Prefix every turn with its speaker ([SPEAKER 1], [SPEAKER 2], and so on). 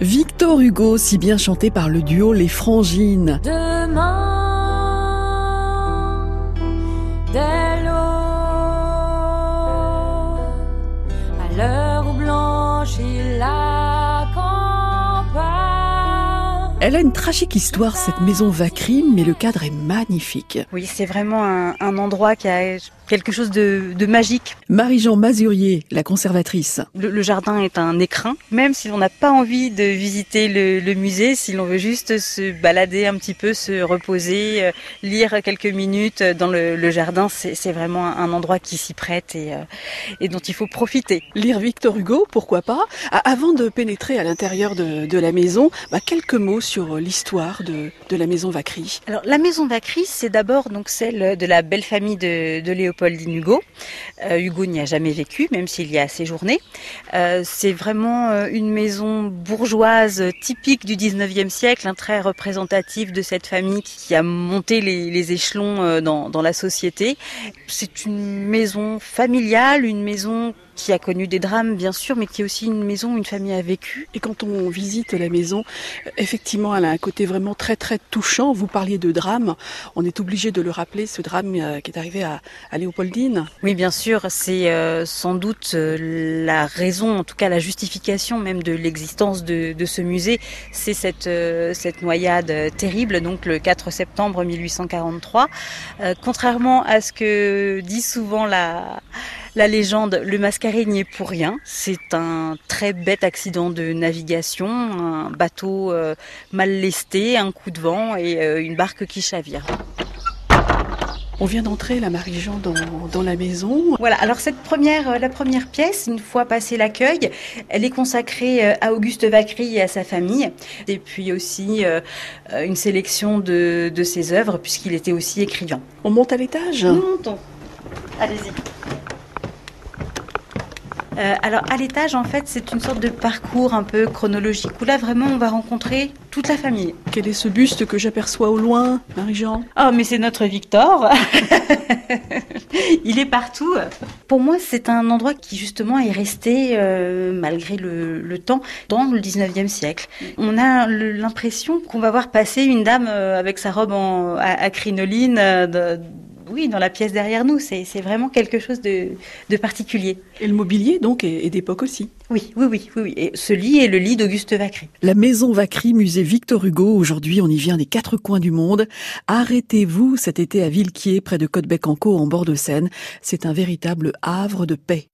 [SPEAKER 1] Victor Hugo, si bien chanté par le duo Les Frangines.
[SPEAKER 2] Demain, l'heure
[SPEAKER 1] Elle a une tragique histoire, cette maison Vacrim, mais le cadre est magnifique.
[SPEAKER 3] Oui, c'est vraiment un, un endroit qui a quelque chose de, de magique.
[SPEAKER 1] Marie-Jean Mazurier, la conservatrice.
[SPEAKER 3] Le, le, jardin est un écrin. Même si l'on n'a pas envie de visiter le, le, musée, si l'on veut juste se balader un petit peu, se reposer, euh, lire quelques minutes dans le, le jardin, c'est vraiment un endroit qui s'y prête et, euh, et, dont il faut profiter.
[SPEAKER 1] Lire Victor Hugo, pourquoi pas? Avant de pénétrer à l'intérieur de, de, la maison, bah, quelques mots sur l'histoire de, de, la maison Vacry.
[SPEAKER 3] Alors la maison Vacry, c'est d'abord donc celle de la belle famille de, de Léopold Pauline Hugo. Euh, Hugo n'y a jamais vécu, même s'il y a séjourné. Euh, c'est vraiment euh, une maison bourgeoise typique du 19e siècle, un très représentatif de cette famille qui a monté les, les échelons euh, dans, dans la société. C'est une maison familiale, une maison qui a connu des drames bien sûr, mais qui est aussi une maison où une famille a vécu.
[SPEAKER 1] Et quand on visite la maison, effectivement, elle a un côté vraiment très très touchant. Vous parliez de drame, on est obligé de le rappeler, ce drame qui est arrivé à, Léopoldine.
[SPEAKER 3] Oui, bien sûr, c'est euh, sans doute euh, la raison, en tout cas la justification même de l'existence de, de, ce musée, c'est cette, euh, cette noyade terrible, donc le 4 septembre 1843. Euh, contrairement à ce que dit souvent la la légende, le Mascaret n'y est pour rien. C'est un très bête accident de navigation, un bateau euh, mal lesté, un coup de vent et euh, une barque qui chavire.
[SPEAKER 1] On vient d'entrer, la Marie-Jean, dans, dans, la maison.
[SPEAKER 3] Voilà, alors cette première, euh, la première pièce, une fois passé l'accueil, elle est consacrée à Auguste Vacry et à sa famille. Et puis aussi euh, une sélection de, de ses œuvres, puisqu'il était aussi écrivain.
[SPEAKER 1] On monte à l'étage?
[SPEAKER 3] Nous montons. Allez-y. Euh, alors à l'étage, en fait, c'est une sorte de parcours un peu chronologique où là vraiment on va rencontrer toute la famille.
[SPEAKER 1] Quel est ce buste que j'aperçois au loin, Marie-Jean?
[SPEAKER 3] Oh, mais c'est notre Victor. Il est partout. Pour moi, c'est un endroit qui justement est resté, euh, malgré le, le, temps, dans le 19e siècle. On a l'impression qu'on va voir passer une dame euh, avec sa robe en, à, à crinoline. De, oui, dans la pièce derrière nous, c'est vraiment quelque chose de, de, particulier.
[SPEAKER 1] Et le mobilier, donc, est, est d'époque aussi
[SPEAKER 3] Oui, oui, oui, oui, oui. Et ce lit est le lit d'Auguste Vacry.
[SPEAKER 1] La maison Vacry, musée Victor Hugo. Aujourd'hui, on y vient des quatre coins du monde. Arrêtez-vous cet été à Villequier, près de Côtebec-en-Caux, en bord de Seine. C'est un véritable havre de paix.